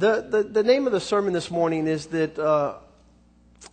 The, the, the name of the sermon this morning is that uh,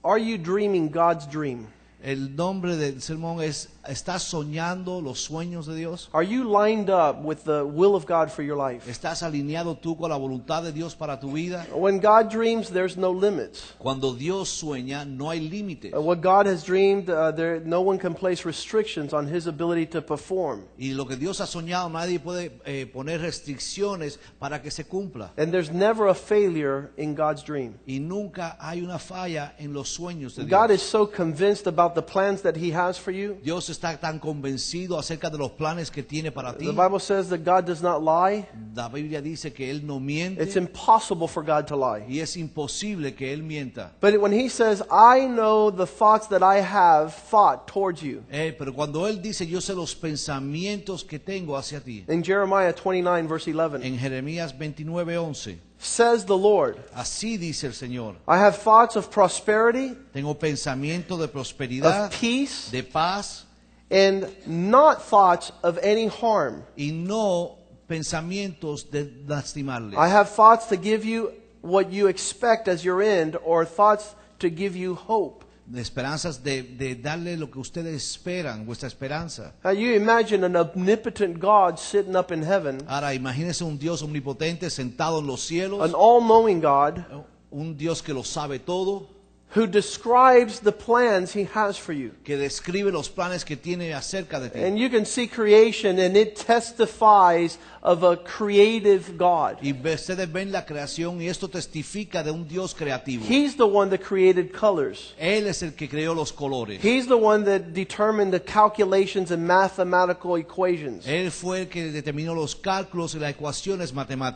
Are You Dreaming God's Dream? El nombre del sermón es ¿Estás soñando los sueños de Dios? Are you lined up with the will of God for your life? ¿Estás alineado tú con la voluntad de Dios para tu vida? When God dreams, there's no limits. Cuando Dios sueña, no hay límites. Uh, What God has dreamed, uh, there, no one can place restrictions on His ability to perform. Y lo que Dios ha soñado, nadie puede eh, poner restricciones para que se cumpla. And there's never a failure in God's dream. Y nunca hay una falla en los sueños de Dios. God is so convinced about the plans that He has for you. Dios está tan convencido acerca de los planes que tiene para ti. The Bible says that God does not lie. La Biblia dice que Él no miente It's impossible for God to lie. y es imposible que Él mienta. But when He says, I know the thoughts that I have thought towards you, Eh, pero cuando Él dice, yo sé los pensamientos que tengo hacia ti, in Jeremiah 29, verse 11, en Jeremías 29:11, says the Lord, así dice el Señor, I have thoughts of prosperity, tengo pensamiento de prosperidad, of peace, de paz and not thoughts of any harm. y no pensamientos de lastimarle. I have thoughts to give you what you expect as your end, or thoughts to give you hope. de esperanzas de, de darle lo que ustedes esperan, vuestra esperanza. Now you imagine an omnipotent God sitting up in heaven, Ahora, imagínense un Dios omnipotente sentado en los cielos, an all knowing God un Dios que lo sabe todo, who describes the plans he has for you. que describe los planes que tiene acerca de ti. And you can see creation and it testifies of a creative God. Y ustedes ven la creación y esto testifica de un Dios creativo. He's the one that created colors. Él es el que creó los colores. He's the one that determined the calculations and mathematical equations. Él fue el que determinó los cálculos y las ecuaciones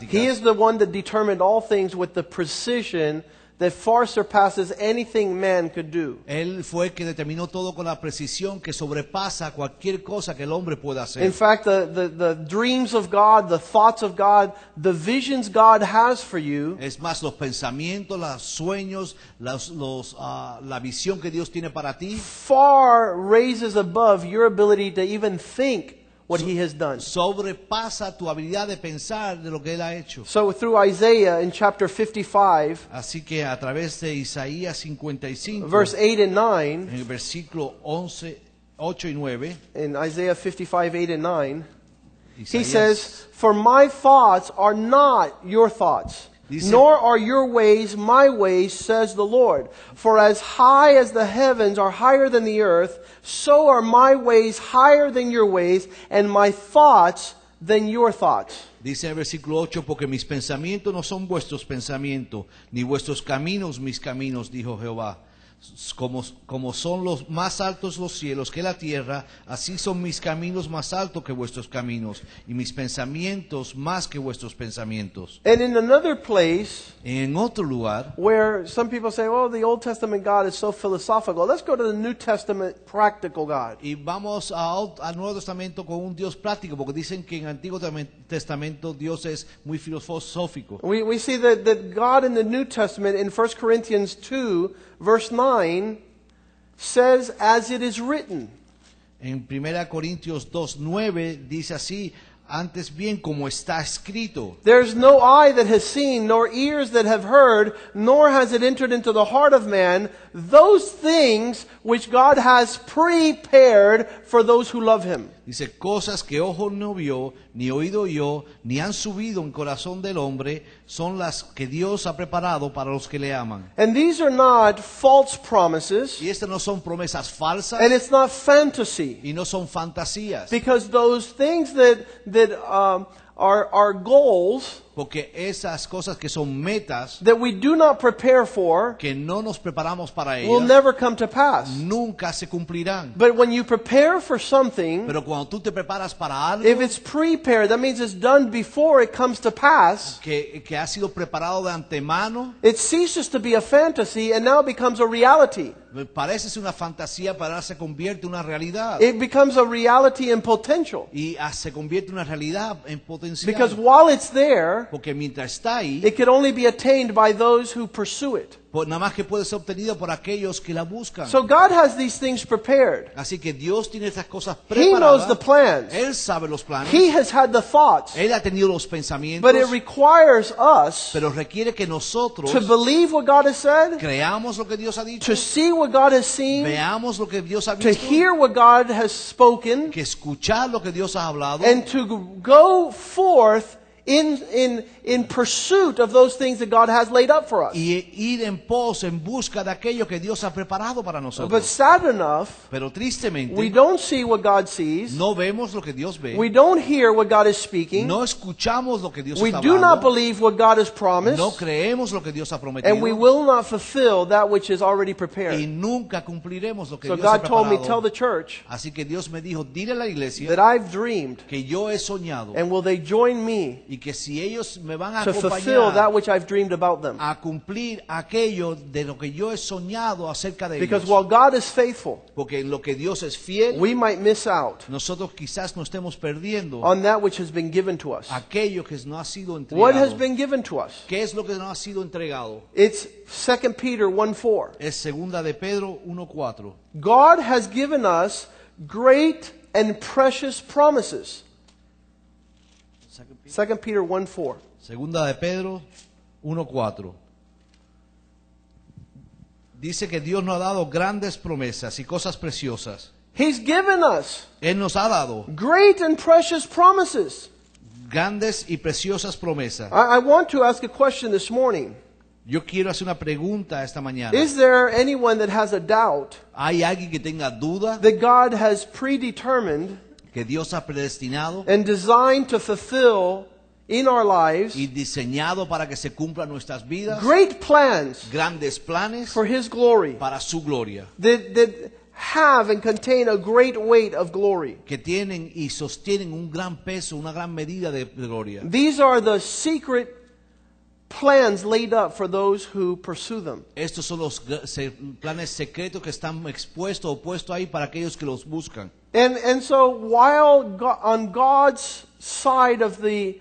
He is the one that determined all things with the precision that far surpasses anything man could do. Él fue que determinó todo con la precisión que sobrepasa cualquier cosa que el hombre pueda hacer. In fact, the, the, the dreams of God, the thoughts of God, the visions God has for you Es más, los pensamientos, los sueños, los, los, ah, la visión que Dios tiene para ti far raises above your ability to even think what He has done. sobrepasa tu habilidad de pensar de lo que Él ha hecho. So through Isaiah in chapter 55, Así que a través de Isaías 55, verse 8 and 9, en el versículo 11, 8 y 9, in Isaiah 55, 8 and 9, he says, For my thoughts are not your thoughts, Dice- nor are your ways my ways, says the Lord. For as high as the heavens are higher than the earth, so are my ways higher than your ways, and my thoughts than your thoughts. Dice en el versículo 8, porque mis pensamientos no son vuestros pensamientos, ni vuestros caminos mis caminos, dijo Jehová. Como, son los más altos los cielos que la tierra, así son mis caminos más altos que vuestros caminos, y mis pensamientos más que vuestros pensamientos. And in another place, En otro lugar, where some people say, "Oh, the Old Testament God is so philosophical, let's go to the New Testament practical God. y vamos al Nuevo Testamento con un Dios práctico, porque dicen que en Antiguo Testamento Dios es muy filosófico. We, we see that, that God in the New Testament in 1 Corinthians 2, verse 9, says, as it is written. En 1 Corintios 2.9 dice así, antes bien como está escrito, There's no eye that has seen, nor ears that have heard, nor has it entered into the heart of man, those things which God has prepared for those who love him. Dice, cosas que ojo no vio, ni oído yo, ni han subido en corazón del hombre, son las que Dios ha preparado para los que le aman. And these are not false promises, Y estas no son promesas falsas and it's not fantasy. y no son fantasías, Because those things that, that um, are, are goals porque esas cosas que son metas that we do not prepare for que no nos preparamos para will never come to pass. nunca se cumplirán. But when you prepare for something, Pero cuando tú te preparas para algo if it's prepared, that means it's done before it comes to pass. que, que ha sido preparado de antemano, It ceases to be a fantasy and now becomes a reality. Parece una fantasía, pero ahora se convierte en una realidad. It becomes a reality in potential. y ah, se convierte en una realidad en potencial. Because while it's there, Porque mientras está ahí, it can only be attained by those who pursue it. Por- nada más que puede ser obtenida por aquellos que la buscan. So God has these things prepared. Así que Dios tiene estas cosas preparadas. He knows the plans. Él sabe los planes. He has had the thoughts. Él ha tenido los pensamientos. But it requires us pero requiere que nosotros to believe what God has said, creamos lo que Dios ha dicho, to see what God has seen, veamos lo que Dios ha visto. to hear what God has spoken, que escuchar lo que Dios ha hablado and to go forth in, in, in pursuit of those things that God has laid up for us. y ir en pos, en busca de aquello que Dios ha preparado para But sad enough, Pero tristemente we don't see what God sees. no vemos lo que Dios ve, We don't hear what God is speaking. no escuchamos lo que Dios We está do not believe what God has no promised. creemos lo que Dios ha prometido And we will not fulfill that which is already y prepared. nunca cumpliremos lo que So Dios ha God told me, tell the church Así que Dios me dijo, dile a la iglesia that I've dreamed. que yo he soñado And will they join me y que si ellos me van a to fulfill that acompañar which I've dreamed about them? a cumplir aquello de lo que yo he soñado acerca de Because ellos. while God is faithful, Porque en lo que Dios es fiel, we might miss out nosotros quizás nos estemos perdiendo on that which has been given to us. aquello que no ha sido What has entregado. been given to us? ¿Qué es lo que no ha sido entregado? It's 2 Peter 1 4. Es segunda de Pedro 1.4. God has given us great and precious promises. 2 Peter 1 4. Segunda de Pedro 1.4. Dice que Dios nos ha dado grandes promesas y cosas preciosas. He's given us Él nos ha dado great and precious promises. grandes y preciosas promesas. I, I want to ask a question this morning. Yo quiero hacer una pregunta esta mañana. Is there anyone that has a doubt ¿Hay alguien que tenga duda that God has predetermined que Dios ha predestinado and designed to fulfill in our lives y diseñado para que se cumplan nuestras vidas? great plans Grandes planes for His glory para su gloria, that, that have and contain a great weight of glory? que tienen y sostienen un gran peso, una gran medida de gloria. These are the secret plans laid up for those who pursue them. Estos son los planes secretos que están expuestos o puestos ahí para aquellos que los buscan. And, and so while go- on God's side of the,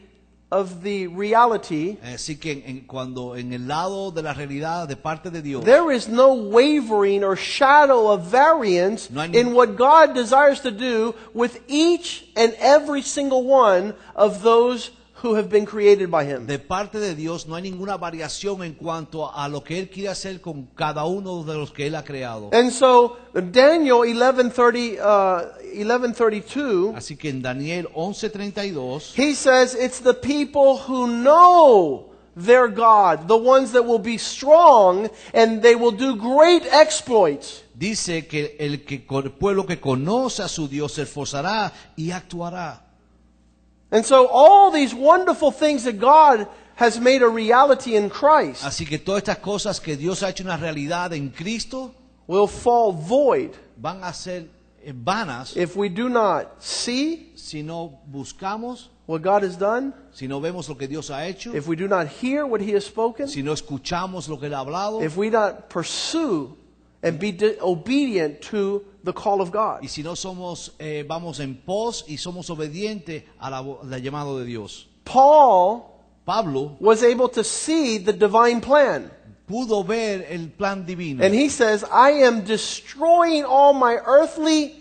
of the reality, eh, Así que en- en- cuando en el lado de la realidad de parte de Dios, There is no wavering or shadow of variance No ni- in what God desires to do with each and every single one of those who have been created by Him. de parte de Dios no hay ninguna variación en cuanto a lo que Él quiere hacer con cada uno de los que Él ha creado. And so Daniel 11:30 uh, 11:32 Así que en Daniel 11:32 he says it's the people who know their God, the ones that will be strong and they will do great exploits. dice que el, que, el pueblo que conoce a su Dios se esforzará y actuará. And so all these wonderful things that God has made a reality in Christ Así que todas estas cosas que Dios ha hecho una realidad en Cristo will fall void van a ser vanas if we do not see si no buscamos, what God has done, si no vemos lo que Dios ha hecho, if we do not hear what He has spoken, si no escuchamos lo que Él ha hablado if we not pursue and be obedient to the call of God. y si no somos, eh, vamos en pos y somos obedientes a la, al llamado de Dios. Paul Pablo was able to see the divine plan. pudo ver el plan divino And he says, I am destroying all my earthly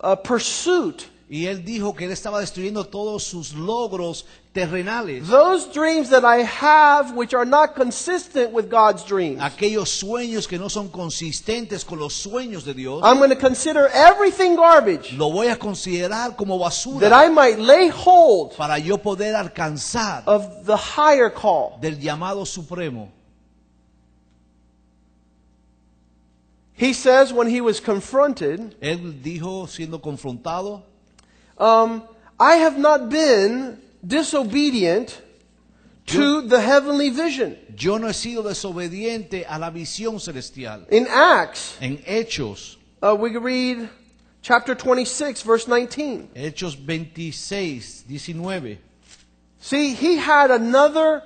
uh, pursuit. Y él dijo que él estaba destruyendo todos sus logros terrenales. Those dreams that I have which are not consistent with God's dreams. aquellos sueños que no son consistentes con los sueños de Dios, I'm going to consider everything garbage lo voy a considerar como that basura I might lay hold para yo poder alcanzar of the higher call. del llamado supremo. He says when he was confronted, Él dijo siendo confrontado, um, I have not been disobedient to the heavenly vision. yo no he sido desobediente a la visión celestial. In Acts, En Hechos, uh, we read chapter 26, verse 19. Hechos 26, 19, See, he had another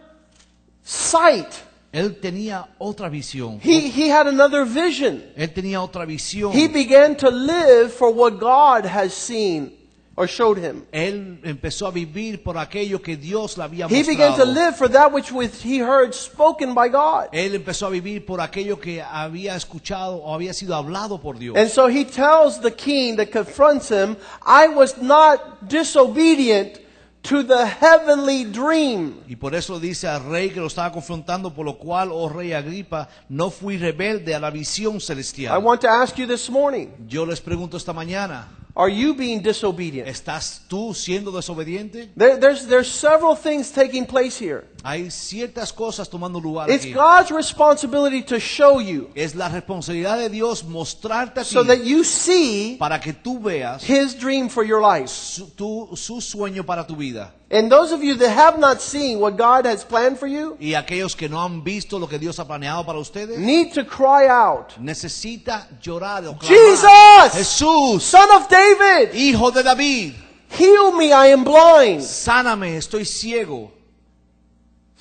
sight. él tenía otra visión. He, he had another vision. Él tenía otra visión. He began to live for what God has seen or showed him. Él empezó a vivir por aquello que Dios le había He began to mostrado. live for that which with- he heard spoken by God. Él empezó a vivir por aquello que había escuchado o había sido hablado por Dios. And so he tells the king that confronts him, I was not disobedient to the heavenly dream. Y por eso dice al rey que lo estaba confrontando, por lo cual, oh rey Agripa, no fui rebelde a la visión I celestial. want to ask you this morning, Yo les pregunto esta mañana, are you being disobedient? ¿estás tú siendo desobediente? There, there's, there's several things taking place here. Hay ciertas cosas tomando lugar It's aquí. God's responsibility to show you Es la responsabilidad de Dios mostrarte a ti so that you see para que tú veas his dream for your life. su, tu- su sueño para tu vida. And those of you that have not seen what God has planned for you Y aquellos que no han visto lo que Dios ha planeado para ustedes, need to cry out, necesita llorar o clamar. Jesus! Jesús, Son of David, hijo de David, heal me, I am blind. sáname, estoy ciego.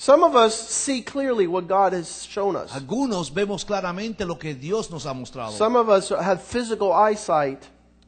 Some of us see clearly what God has shown us. Algunos vemos claramente lo que Dios nos ha mostrado. Some of us have physical eyesight,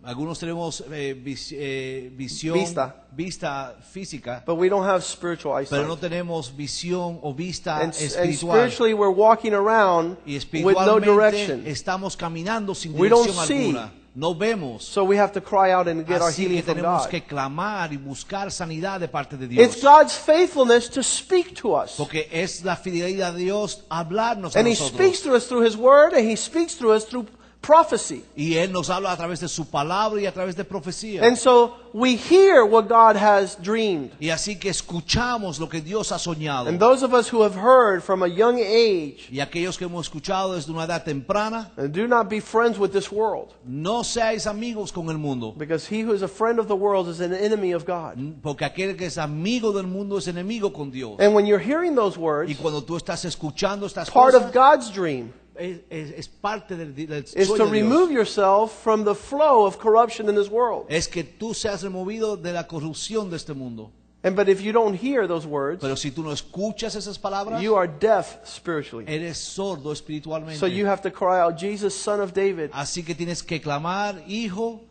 Algunos tenemos eh, vis- eh, visión, Vista. vista física, but we don't have spiritual eyesight. pero no tenemos visión o vista And, and spiritually, we're walking around Y with no direction. estamos caminando sin We don't dirección see. alguna. No vemos. So we have to cry out and get our Así healing que from tenemos God. que clamar y buscar sanidad de parte de Dios. It's God's faithfulness to speak to us. Porque es la fidelidad de Dios hablarnos a And He speaks to us through His Word, and He speaks to us through prophecy. Y Él nos habla a través de su palabra y a través de profecía. And so we hear what God has dreamed. y así que escuchamos lo que Dios ha soñado. And those of us who have heard from a young age, y aquellos que hemos escuchado desde una edad temprana, and do not be friends with this world, no seáis amigos con el mundo. because he who is a friend of the world is an enemy of God. Mm, porque aquel que es amigo del mundo es enemigo con Dios. And when you're hearing those Y words, cuando tú estás escuchando estas part cosas, of God's dream es, es- parte del, del is to de Dios. remove yourself from the flow of corruption in this world. Es que tú seas removido de la corrupción de este mundo. And but if you don't hear those words, Pero si tú no escuchas esas palabras, you are deaf spiritually. eres sordo espiritualmente. So you have to cry out, Jesus, son of David, Así que tienes que clamar, hijo,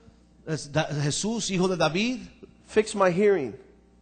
Jesús, hijo de David, fix my hearing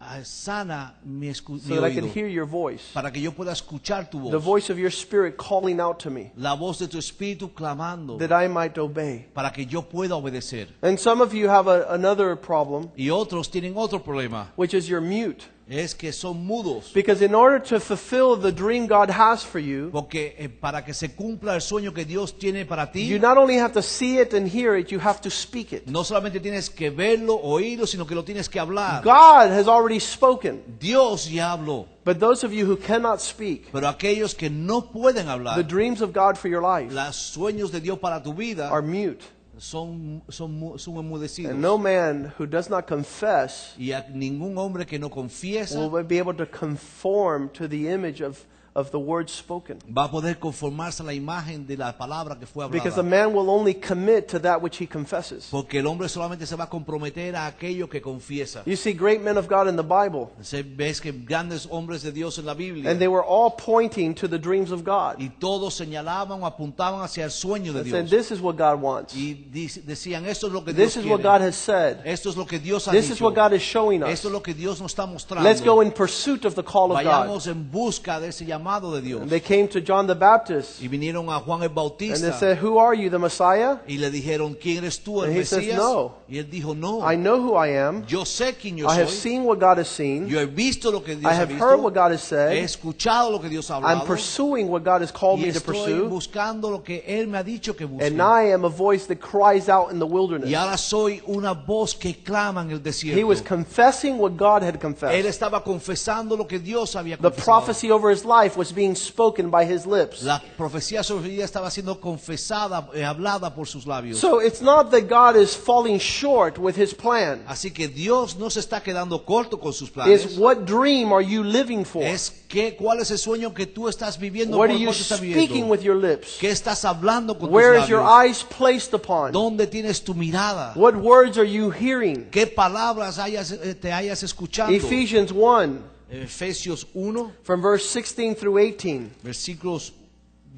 Ah, sana mi, escu- so mi that I can oído, hear your voice. para que yo pueda escuchar tu The voice of your spirit calling out to me la voz de tu espíritu clamando, that I might obey. para que yo pueda obedecer. And some of you have a, another problem, Y otros tienen otro problema, which is you're mute. Es que son mudos. Because in order to fulfill the dream God has for you, Porque eh, para que se cumpla el sueño que Dios tiene para ti, you not only have to see it and hear it, you have to speak it. no solamente tienes que verlo, oírlo, sino que lo tienes que hablar. God has already spoken. Dios ya habló, But those of you who cannot speak, pero aquellos que no pueden the hablar, dreams of God for your life los sueños de Dios para tu vida are mute. Son, son, son enmudecidos. And no man who does not confess Y a ningún hombre que no confiesa will be able to conform to the image of, of the word spoken. va a poder conformarse a la imagen de la palabra que fue Because a man will only commit to that which he confesses. Porque el hombre solamente se va a comprometer a aquello que confiesa. You see great men of God in the Bible, Se- Ves que grandes hombres de Dios en la Biblia and they were all pointing to the dreams of God. y todos señalaban o apuntaban hacia el sueño de And. This is what God wants. Y decían, esto es lo que Dios This is what. God has said. Esto es lo que Dios ha This is what God is showing us. Esto es lo que Dios nos está mostrando. Let's go in pursuit of the call of God. Vayamos en busca de ese llamado de Dios. And they came to John the Baptist Y vinieron a Juan el and they said, Who are you, the Messiah? y le dijeron, ¿quién eres tú, el And he says, "No. Y él dijo, no, I know who I am. yo sé quién yo I have seen what God has seen. Yo he visto lo que Dios I ha have visto. heard what God has He said. escuchado lo que Dios ha I'm pursuing what God has called Y me to estoy pursue. buscando lo que Él me ha dicho que busque. And I am a voice that cries out in the Y wilderness. ahora soy una voz que clama en el desierto. He was confessing what God had Él confessed. estaba confesando lo que Dios había The prophecy over his life was being spoken by his lips. La profecía sobre su vida estaba siendo confesada, eh, hablada por sus labios. So it's not that God is falling short with his plan. Así que Dios no se está quedando corto con sus planes. It's what dream are you living for? es que cuál es el sueño que tú estás viviendo What por are you speaking with your lips? ¿Qué estás hablando con Where tus is your eyes placed upon? ¿Dónde tienes tu mirada? What words are you hearing? ¿Qué palabras hayas, eh, te hayas escuchando? Ephesians 1 Efesios 1, from verse 16 through 18. versículos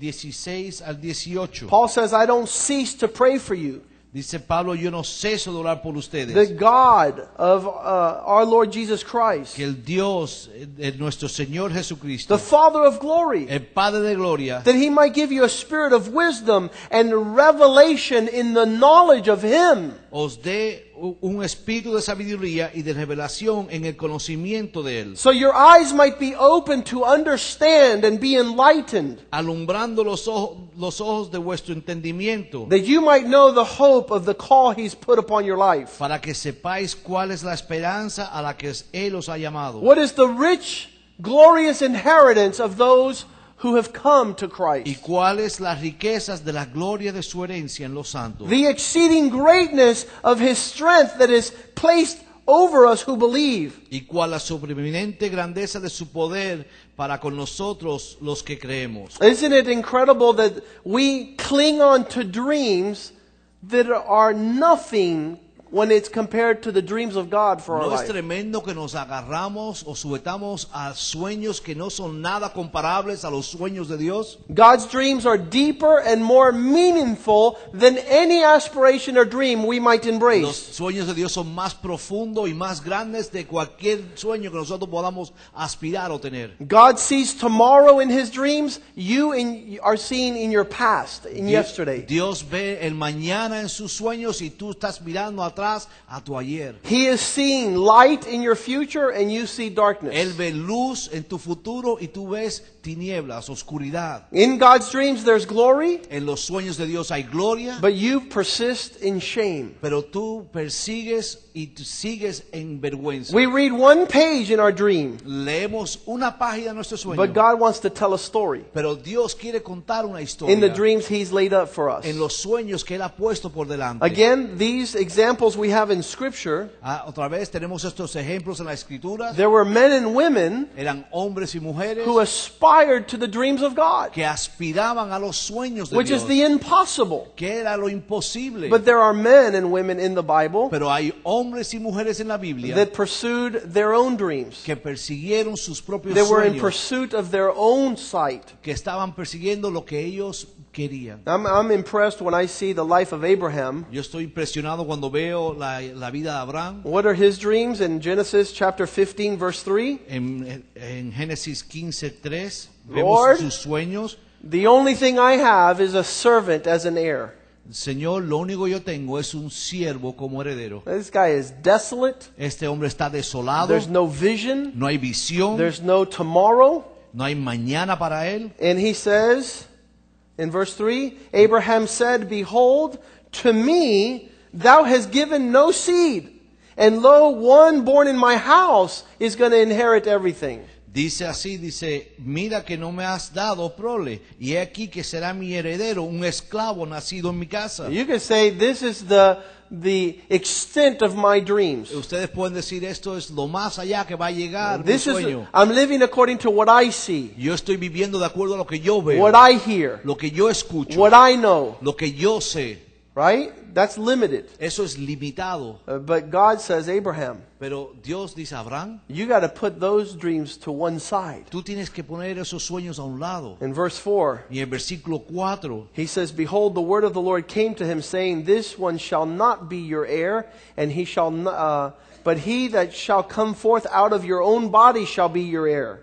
16 al 18. Paul says, I don't cease to pray for you Dice Pablo, yo no ceso de orar por the. God of uh, our Lord Jesus Christ, Que el Dios, eh, nuestro Señor Jesucristo. the Father of glory, el Padre de Gloria, that he might give you a spirit of wisdom and revelation in the knowledge of him. os dé un espíritu de sabiduría y de revelación en el conocimiento de Él, So your eyes might be open to understand and be enlightened, alumbrando los ojos, los ojos de vuestro entendimiento, that you might know the hope of the call he's put upon your life. para que sepáis cuál es la esperanza a la que Él os ha llamado. What is the rich, glorious inheritance of those who have come to y Christ? cuáles las riquezas de la gloria de su herencia en los santos. The exceeding greatness of his strength that is placed over us who believe. y cuál la sobreviviente grandeza de su poder para con nosotros los que creemos. Isn't it incredible that we cling on to dreams that are nothing when it's compared to the dreams of God for our ¿No es life? tremendo que nos agarramos o sujetamos a sueños que no son nada comparables a los sueños de Dios? God's dreams are deeper and more meaningful than any aspiration or dream we might Los embrace. sueños de Dios son más profundos y más grandes de cualquier sueño que nosotros podamos aspirar o tener. God sees tomorrow in his dreams, you in, are seeing in your past, in yesterday. Dios ve el mañana en sus sueños y tú estás mirando atrás a tu ayer. He is seeing light in your future and you see darkness. Él ve luz en tu futuro y tú ves tinieblas, oscuridad. In God's dreams, there's glory, En los sueños de Dios hay gloria, but you persist in shame. pero tú persigues y tú sigues en vergüenza. We read one page in our dream, Leemos una página de nuestro sueño, but God wants to tell a story. pero Dios quiere contar una historia In the dreams He's laid up for us. en los sueños que Él ha puesto por delante. Again, these examples we have in Scripture, Ah, otra vez tenemos estos ejemplos en la escritura. there were men and women Eran hombres y mujeres who aspired to the dreams of God, que aspiraban a los sueños de which is the impossible. que era lo imposible. But there are men and women in the Bible Pero hay hombres y mujeres en la Biblia that pursued their own dreams. que persiguieron sus propios They were in pursuit of their own sight. que estaban persiguiendo lo que ellos querían. I'm, I'm impressed when I see the life of Abraham. Yo estoy impresionado cuando veo la, la vida de Abraham What are his dreams in Genesis chapter 15, verse 3? en, en Génesis 15:3. Lord. Vemos sus sueños. The only thing I have is a servant as an heir. Señor, lo único yo tengo es un siervo como heredero. This guy is desolate. Este hombre está desolado, There's no vision. no hay visión, There's no tomorrow. no hay mañana para él. And he says in verse 3 Abraham said, Behold, to me thou hast given no seed, and lo, one born in my house is going to inherit everything. Dice así, dice, mira que no me has dado prole, y he aquí que será mi heredero, un esclavo nacido en mi casa. You can say, This is the, the extent of my dreams. Ustedes pueden decir esto es lo más allá que va a llegar mi This is, sueño. I'm living according to what I see, Yo estoy viviendo de acuerdo a lo que yo veo, what I hear, lo que yo escucho, what I know, lo que yo sé. Right? That's limited. Eso es limitado. Uh, but God says, Abraham, Pero Dios dice Abraham, you got to put those dreams to one side. tú tienes que poner esos sueños a un lado. In verse 4, Y en versículo 4 he says, Behold, the word of the Lord came to him, saying, This one shall not be your heir, and he shall not, uh, but he that shall come forth out of your own body shall be your heir.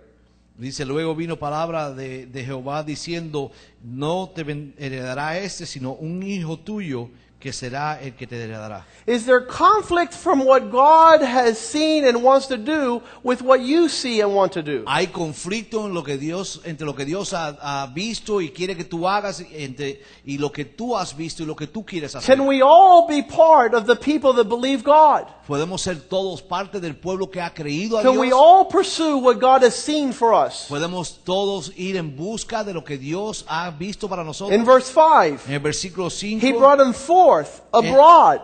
Dice, luego vino palabra de, de Jehová diciendo, no te heredará este, sino un hijo tuyo que será el que te heredará. Is there conflict from what God has seen and wants to do with what you see and want to do? Hay conflicto en lo que Dios, entre lo que Dios ha, ha visto y quiere que tú hagas entre, y lo que tú has visto y lo que tú quieres hacer. Can we all be part of the people that believe God? Podemos ser todos parte del pueblo que ha creído a Can we all pursue what God has seen for us? Podemos todos ir en busca de lo que Dios ha visto para nosotros. In verse 5, En el versículo 5, he brought him forth abroad.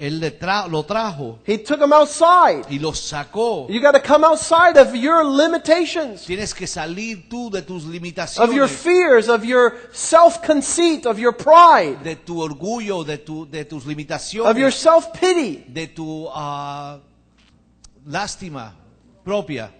Él le tra- lo trajo He took him outside. y lo sacó. You got to come outside of your limitations, Tienes que salir tú de tus of your fears, of your self conceit, of your pride, de tu orgullo, de, tu, de tus of your self pity. de tu ah, lástima propia.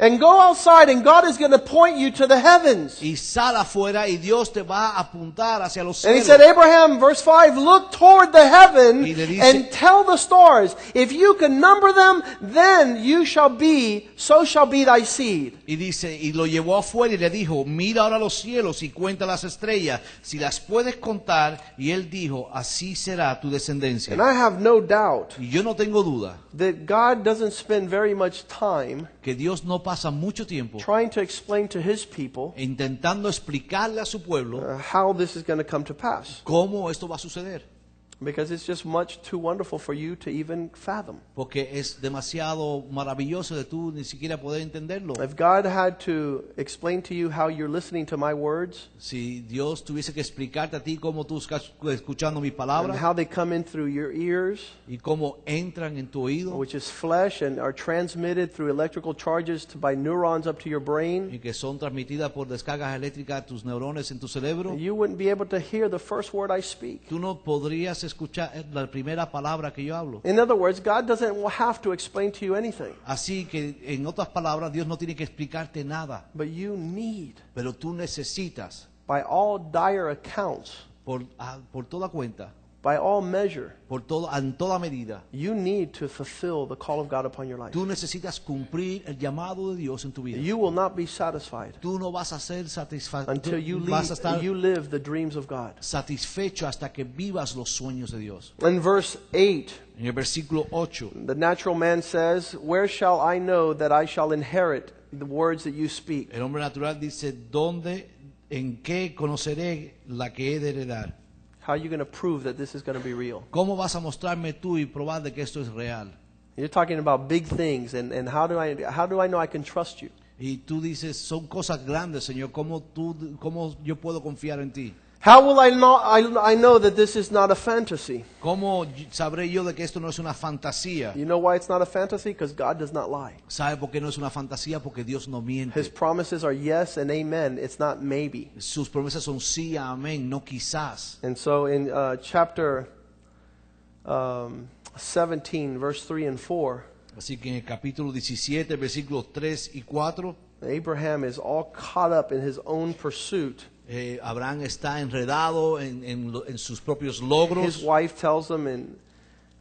And go outside and God is going to point you to the heavens. Y sal afuera y Dios te va a apuntar hacia los And he said, Abraham, verse 5, look toward the heaven dice- and tell the stars, if you can number them, then you shall be, so shall be thy seed. Y dice, y lo llevó afuera y le dijo, mira ahora los cielos y cuenta las estrellas, si las puedes contar. Y él dijo, así será tu descendencia. And I have no doubt Y yo no tengo duda that God doesn't spend very much time que Dios no pasa mucho tiempo trying to explain to his people intentando explicarle a su pueblo uh, how this is going to come to pass. cómo esto va a suceder. Because it's just much too wonderful for you to even fathom. Porque es demasiado maravilloso de tú ni siquiera poder entenderlo. If God had to explain to you how you're listening to my words Si Dios tuviese que explicarte a ti cómo tú estás escuchando mis and how they come in through your ears, y cómo entran en tu oído which is flesh and are transmitted through electrical charges to, by neurons up to your brain, y que son transmitidas por descargas eléctricas a tus neurones en tu cerebro, you wouldn't be able to hear the first word I speak. tú no podrías escuchar la primera palabra que yo hablo. In other words, God doesn't have to explain to you anything, Así que, en otras palabras, Dios no tiene que explicarte nada, but you need, pero tú necesitas, by all dire accounts, por, a- por toda cuenta, by all measure, por todo, en toda medida, you need to fulfill the call of God upon your life. tú necesitas cumplir el llamado de Dios en tu vida. You will not be satisfied Tú no vas a ser satisfecho, until you, vas a estar you live the dreams of God. satisfecho hasta que vivas los sueños de Dios. In verse 8, En el versículo 8, the natural man says, Where shall I know that I shall inherit the words that you speak? el hombre natural dice, ¿dónde, en qué conoceré la que he de heredar? How are you going to prove that this is going to be real? ¿Cómo vas a mostrarme tú y probar de que esto es real? You're talking about big things, and, and how, do I, how do I know I can trust you? Y tú dices, son cosas grandes, Señor, ¿cómo, tú, cómo yo puedo confiar en ti? How will I know, I, I know that this is not a fantasy? ¿Cómo sabré yo de que esto no es una fantasía? You know why it's not a fantasy? Because God does not lie. ¿Sabe por qué no es una fantasía? Porque Dios no miente. His promises are yes and amen. It's not maybe. Sus promesas son sí, amén, no quizás. And so in uh, chapter um, 17, verse 3 and 4, Así que en el capítulo 17, versículos 3 y 4, Abraham is all caught up in his own pursuit. Eh, Abraham está enredado en, en en sus propios His logros. wife tells him, and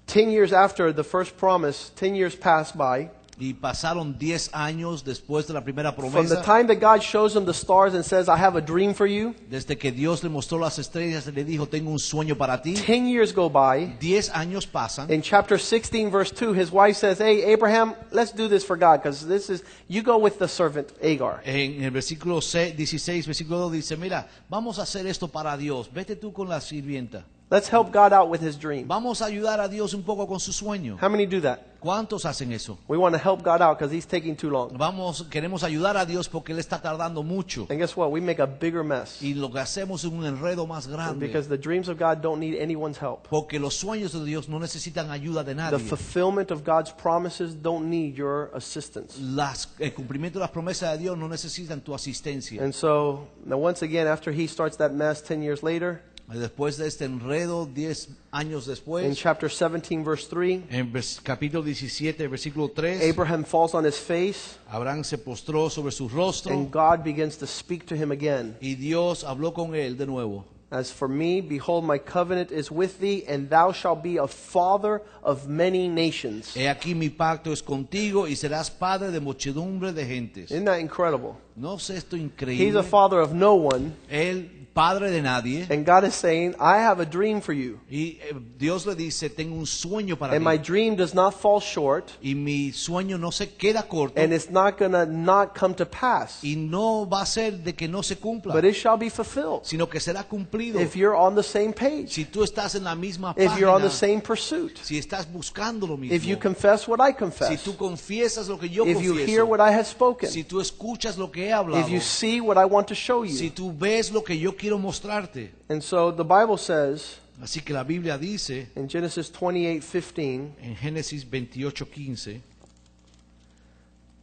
10 years after the first promise, 10 years pass by. Y pasaron 10 años después de la primera From the promesa. time that God shows him the stars and says, I have a dream for you, Desde que Dios le mostró las estrellas y le dijo, tengo un sueño para ti. 10 years go by. 10 años pasan. In chapter 16, verse 2, his wife says, Hey, Abraham, let's do this for God, because this is, you go with the servant Agar. En el versículo se- 16, versículo 2 dice, mira, vamos a hacer esto para Dios. Vete tú con la sirvienta. Let's help God out with his dream. Vamos a ayudar a Dios un poco con su sueño. How many do that? ¿Cuántos hacen eso? We want to help God out because he's taking too long. Vamos, queremos ayudar a Dios porque Él está tardando mucho. And guess what? We make a bigger mess. Y lo que hacemos es un enredo más grande. Because the dreams of God don't need anyone's help. Porque los sueños de Dios no necesitan ayuda de The fulfillment of God's promises don't need your assistance. Las- el cumplimiento de las promesas de Dios no necesitan tu asistencia. And so, now once again, after he starts that mess 10 years later, Después de este enredo, 10 años in chapter 17, verse 3, en vers- capítulo 17, versículo 3, Abraham falls on his face, Abraham se postró sobre su rostro and God begins to speak to him again. y Dios habló con él de nuevo. As for me, behold, my covenant is with thee, and thou shalt be a father of many nations. He aquí mi pacto es contigo y serás padre de muchedumbre de gentes. Isn't that incredible? ¿No es esto He's increíble? a father of no one, Él, padre de nadie, and God is saying, I have a dream for you. y eh, Dios le dice, tengo un sueño para And my dream does not fall short, Y mi sueño no se queda corto. And it's not going to not come to pass, y no va a ser de que no se cumpla, but it shall be fulfilled. sino que será cumplido. if you're on the same page, Si tú estás en la misma página. if you're on the same pursuit, si estás buscando lo mismo, if you confess what I confess. si tú confiesas lo que yo if you hear what I have spoken, si tú escuchas lo que he hablado, if you see what I want to show you. si tú ves lo que yo quiero mostrarte. And so the Bible says Así que la Biblia dice in Genesis 28:15, en Génesis 28:15,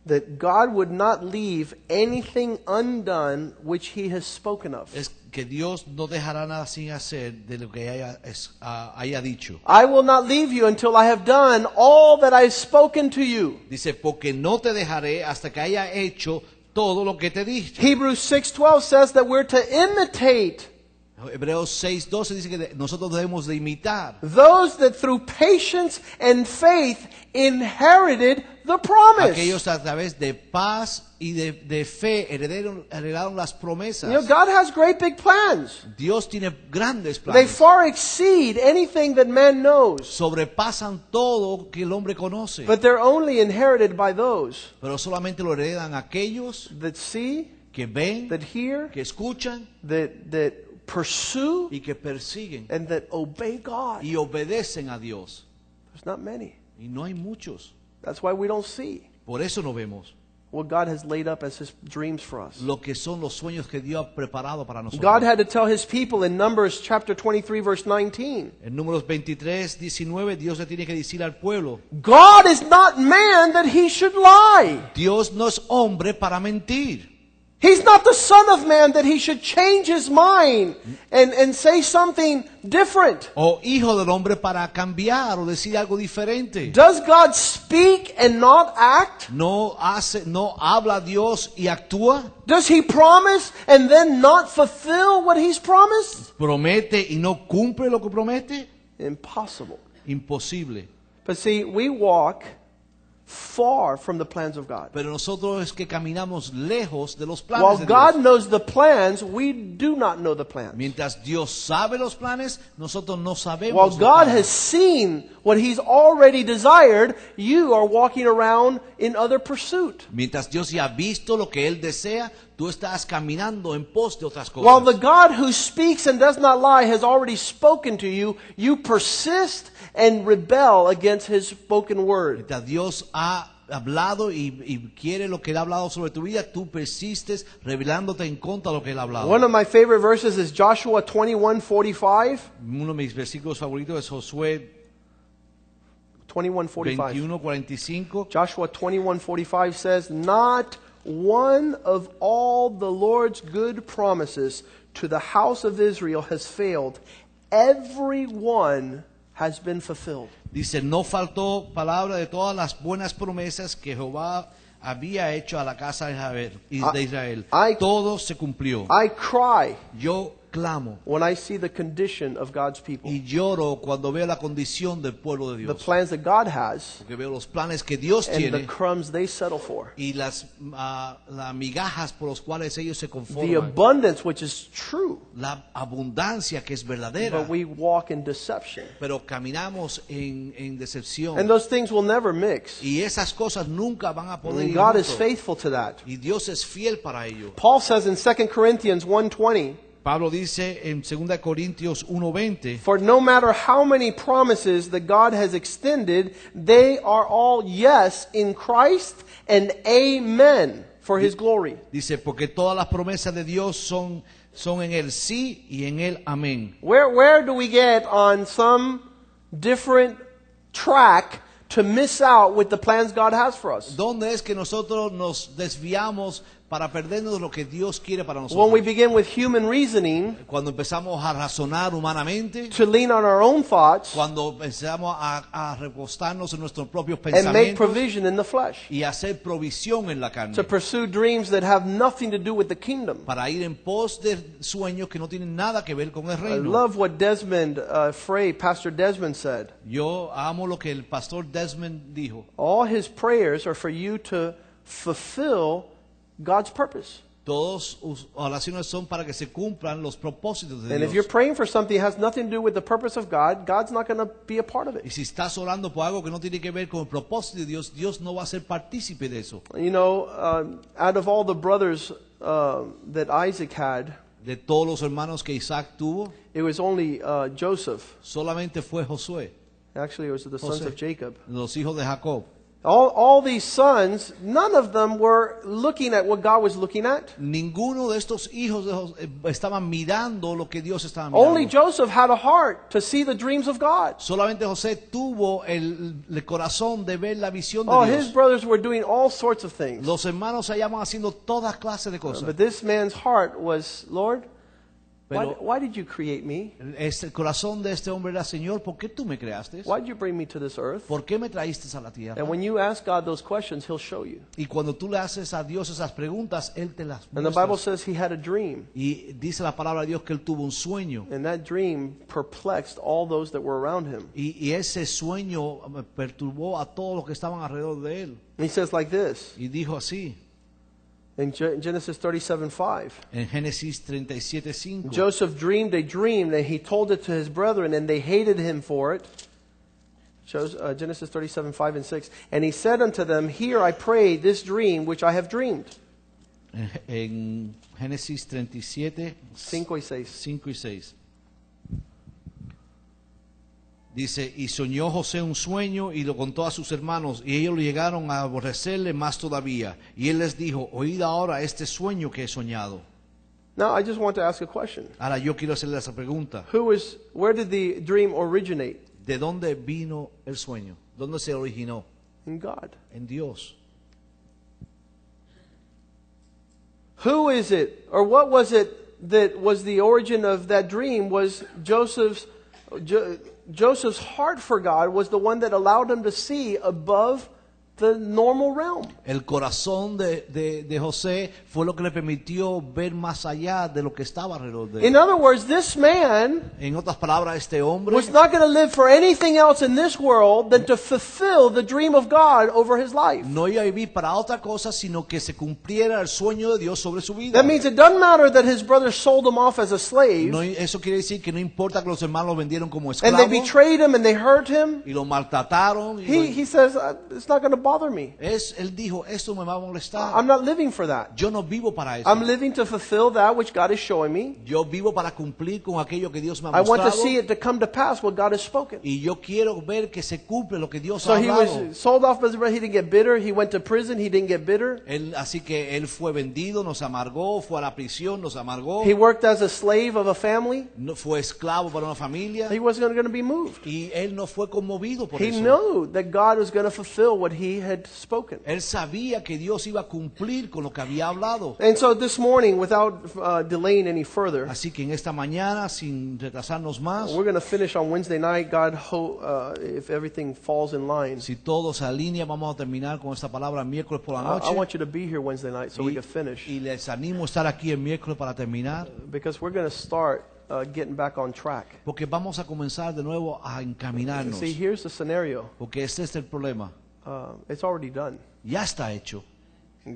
that God would not leave anything undone which he has spoken of. es que Dios no dejará nada sin hacer de lo que haya, es- ah, haya dicho. I will not leave you until I have done all that I've spoken to you. Dice, porque no te dejaré hasta que haya hecho todo lo que te dije. Hebrews 6:12 says that we're to imitate Hebreos 6:12 dice que nosotros debemos de imitar those that through patience and faith inherited the promise. aquellos a través de paz y de, de fe heredaron, heredaron las promesas. You know, God has great big plans. Dios tiene grandes They planes. far exceed anything that man knows, Sobrepasan todo que el hombre conoce. but they're only inherited by those Pero solamente lo heredan aquellos that see, que ven, that hear, que escuchan that that pursue, y que persiguen and that obey God. y obedecen a Dios. There's not many. Y no hay muchos. That's why we don't see Por eso no vemos what God has laid up as his dreams for us. lo que son los sueños que Dios ha preparado para nosotros. God had to tell his people in Numbers chapter 23 verse 19. En números 23, 19, Dios le tiene que decir al pueblo, God is not man that he should lie. Dios no es hombre para mentir. He's not the son of man that he should change his mind and, and say something different. O hijo del hombre para cambiar o decir algo diferente. Does God speak and not act? No hace, no habla Dios y actúa. Does he promise and then not fulfill what he's promised? Promete y no cumple lo que promete. Impossible. Imposible. But see, we walk far from the plans of God. Pero nosotros es que caminamos lejos de los planes While de God Dios. knows the plans, we do not know the plans. Mientras Dios sabe los planes, nosotros no sabemos. While los God planes. has seen what He's already desired, you are walking around in other pursuit. Mientras Dios ya ha visto lo que Él desea, tú estás caminando en pos de otras cosas. While the God who speaks and does not lie has already spoken to you, you persist and rebel against His spoken word. Dios ha hablado y, y quiere lo que Él ha hablado sobre tu vida, tú persistes revelándote en contra de lo que Él ha hablado. One of my favorite verses is Joshua 21 45. Uno de mis versículos favoritos es Josué 21 45. 21, 45. Joshua 21 45 says, Not one of all the Lord's good promises to the house of Israel has failed. Every one has been fulfilled. Dice, no faltó palabra de todas las buenas promesas que Jehová había hecho a la casa de Israel. I- Todo se cumplió. I cry Yo clamo when I see the condition of God's people. y lloro cuando veo la condición del pueblo de The plans that God has Porque veo los planes que Dios and the crumbs they settle for. y las, ah, las migajas por las cuales ellos se The conforman. abundance, which is true, La abundancia que es verdadera. but we walk in deception. Pero caminamos en, en decepción. And those things will never mix. Y esas cosas nunca van a poder And God is faithful to that. Y Dios es fiel para ello. Paul says in 2 Corinthians 1:20, Pablo dice en 2 Corintios 1:20, For no matter how many promises that God has extended, they are all yes in Christ and amen for his glory. dice, porque todas las promesas de Dios son, son en el sí y en el amén. Where, where do we get on some different track to miss out with the plans God has for us? ¿Dónde es que nosotros nos desviamos para perdernos lo que Dios quiere para When we begin with human reasoning Cuando empezamos a razonar humanamente, to lean on our own thoughts cuando empezamos a, a recostarnos en nuestros propios pensamientos, and make provision in the flesh, y hacer provisión en la carne. to pursue dreams that have nothing to do with the kingdom. para ir en pos de sueños que no tienen nada que ver con el reino. I love what Desmond uh, Frey, Pastor Desmond said. Yo amo lo que el pastor Desmond dijo. All his prayers are for you to fulfill God's purpose. Todas oraciones son para que se cumplan los propósitos de And if you're Dios. praying for something that has nothing to do with the purpose of God, God's not going to be a part of Y it. si estás orando por algo que no tiene que ver con el propósito de Dios, Dios no va a ser partícipe de eso. You know, um, out of all the brothers uh, that Isaac had, De todos los hermanos que Isaac tuvo, it was only uh, Joseph. solamente fue Josué, Actually, it was the sons of Jacob. los hijos de Jacob, All, all these sons, none of them were looking at what God was looking at. Ninguno de estos hijos de eh, estaban mirando lo que Dios estaba mirando. Only Joseph had a heart to see the dreams of God. Solamente José tuvo el, el corazón de ver la visión de Oh, Dios. his brothers were doing all sorts of things. Los hermanos se haciendo todas clases de cosas. But this man's heart was, Lord, Pero why did you create me? este, el corazón de este hombre era, Señor, ¿por qué tú me creaste? Why did you bring me to this earth? ¿Por qué me traíste a la tierra? And when you ask God those questions, He'll show you. Y cuando tú le haces a Dios esas preguntas, Él te las muestra. And the Bible says he had a dream. Y dice la palabra de Dios que él tuvo un sueño. And that dream perplexed all those that were around him. Y, y ese sueño eh, perturbó a todos los que estaban alrededor de él. And he says like this Y dijo así, in Genesis 37 5. en Génesis 37, 5. Joseph dreamed a dream, and he told it to his brethren, and they hated him for it. Uh, Genesis 37 5 and 6. And he said unto them, Hear, I pray, this dream which I have dreamed. En Génesis 37, 5 y 6. 5 y 6. Dice, y soñó José un sueño y lo contó a sus hermanos, y ellos llegaron a aborrecerle más todavía. Y él les dijo, oíd ahora este sueño que he soñado. Now, I just want to ask a question. Ahora yo quiero hacerle esa pregunta. Who is, where did the dream originate? ¿De dónde vino el sueño? ¿Dónde se originó? In God. En Dios. Who is it, or what was it that was the origin of that dream? Was Joseph's, jo, Joseph's heart for God was the one that allowed him to see above the normal realm. El corazón de, de- de José fue lo que le permitió ver más allá de lo que estaba alrededor de él. In other words, this man En otras palabras, este hombre was not going to live for anything else in this world than to fulfill the dream of God over his life. no iba a vivir para otra cosa, sino que se cumpliera el sueño de Dios sobre su vida. That means it doesn't matter that his brothers sold him off as a slave No, eso quiere decir que no importa que los hermanos lo vendieron como esclavo. and they betrayed him and they hurt him. y lo maltrataron. y He, lo- he says, "Uh, It's not going to bother me. es, él dijo, esto me va a molestar. I'm not living for that. Yo no vivo para eso. I'm living to fulfill that which God is showing me. Yo vivo para cumplir con aquello que Dios me ha I want to see it to come to pass what God has spoken. Y yo quiero ver que se cumple lo que Dios So ha he was sold off brother. He didn't get bitter. He went to prison. He didn't get bitter. Él, así que él fue vendido, nos amargó, fue a la prisión, nos amargó, He worked as a slave of a family. no, fue esclavo para una familia He wasn't going to be moved. y él no fue conmovido por He eso. knew that God was going to fulfill what he had spoken. Él sabía que Dios iba a cumplir con lo que había hablado. And so this morning, without uh, delaying any further, Así que en esta mañana, sin retrasarnos más, we're going to finish on Wednesday night. God, ho- uh, if everything falls in line. si todo se alinea, vamos a terminar con esta palabra miércoles por la I, I want you to be here Wednesday night so we can finish. y les animo a estar aquí el miércoles para terminar, Because we're going to start uh, getting back on track. porque vamos a comenzar de nuevo a encaminarnos. See, here's the scenario. Porque este es el problema. Uh, it's already done. Ya está hecho.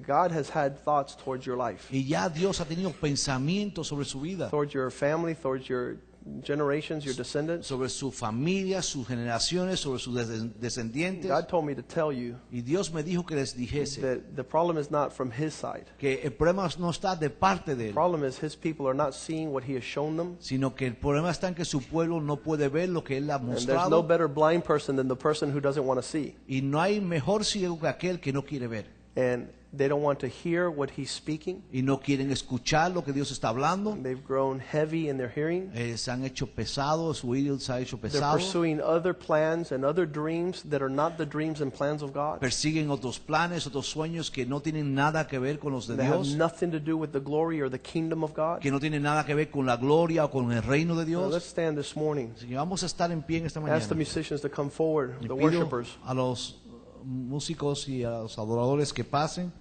God has had thoughts towards your life, Y ya Dios ha tenido pensamientos sobre su vida, towards your family, towards your generations, your descendants. sobre su familia, sus generaciones, sobre sus des- descendientes. God told me to tell you Y Dios me dijo que les dijese that the problem is not from His side. que el problema no está de parte de The Él, problem is His people are not seeing what He has shown them. sino que el problema está en que su pueblo no puede ver lo que Él ha And there's mostrado. no better blind person than the person who doesn't want to see. Y no hay mejor ciego que aquel que no quiere ver. And they don't want to hear what He's speaking. Y no quieren escuchar lo que Dios está hablando. They've grown heavy in their hearing. Eh, se han hecho pesados, su oído se ha hecho They're pursuing other plans and other dreams that are not the dreams and plans of God. Persiguen otros planes, otros sueños que no tienen nada que ver con los de They have nothing to do with the glory or the kingdom of God. que no tiene nada que ver con la gloria o con el reino de Now, let's stand this morning. Así que vamos a estar en pie en esta Ask the musicians to come forward, the worshipers. a los músicos y a los adoradores que pasen.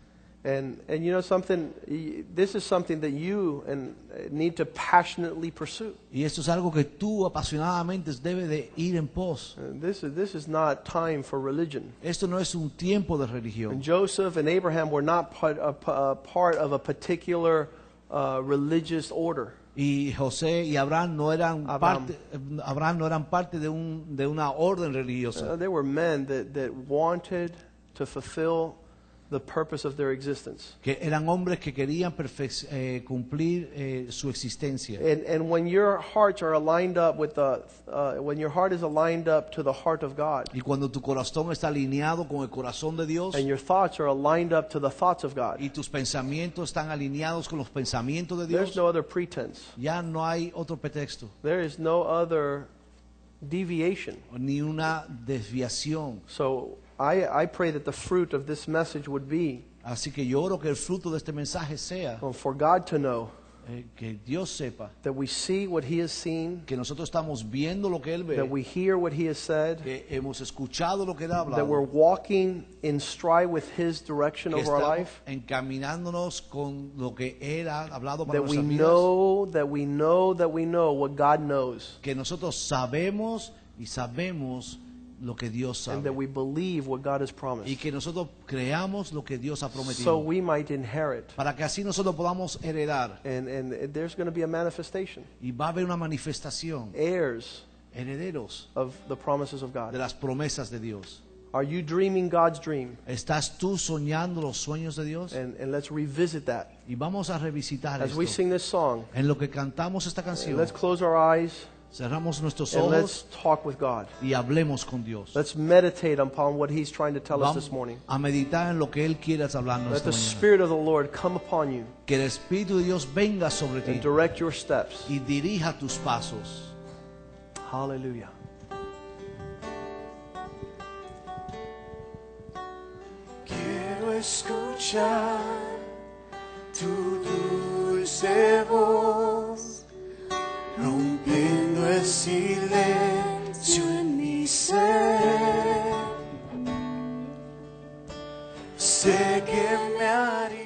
And, and you know something? This is something that you and uh, need to passionately pursue. Y esto es algo que tú apasionadamente debes de ir en pos. Uh, This is, this is not time for religion. Esto no es un tiempo de And religión. Joseph and Abraham were not part, a, a part of a particular uh, religious order. Y José y Abraham no eran Abraham. parte, Abraham no eran parte de, un, de una orden religiosa. Uh, they were men that, that wanted to fulfill the purpose of their existence. que eran hombres que querían eh, cumplir eh, su existencia. And, and when your hearts are aligned up with the, uh, when your heart is aligned up to the heart of God, Y cuando tu corazón está alineado con el corazón de Dios and your thoughts are aligned up to the thoughts of God, y tus pensamientos están alineados con los pensamientos de there's no other pretense. ya no hay otro pretexto, There is no other deviation. ni una desviación. So I, I pray that the fruit of this message would be Así que yo oro que el fruto de este mensaje sea um, for God to know eh, que Dios sepa that we see what He has seen, que nosotros estamos viendo lo que Él that we hear what He has said, que hemos escuchado lo que Él ha that we're walking in stride with His direction que over our life, encaminándonos con lo que Él ha hablado para that we vidas, know, that we know, that we know what God knows, que nosotros sabemos y sabemos lo que Dios and that sabe we believe what God has y promised, que nosotros creamos lo que Dios ha so prometido we might inherit. para que así nosotros podamos heredar And, and there's going to be a manifestation, y va a haber una manifestación, heirs herederos of the promises of de God. las promesas de Dios. Are you dreaming God's dream? ¿Estás tú soñando los sueños de Dios? And, and let's revisit that. Y vamos a revisitar As we esto. sing this song, En lo que cantamos esta and canción, let's close our eyes cerramos nuestros and ojos let's talk with God. y hablemos con Dios. Let's meditate upon what He's trying to tell us Vamos this morning. a meditar en lo que Él quiere hablarnos Let esta the mañana. Spirit of the Lord come upon you Que el Espíritu de Dios venga sobre ti direct your steps. y dirija tus pasos. Hallelujah. Quiero escuchar tu dulce voz, el silencio en mi ser. Sé que me haré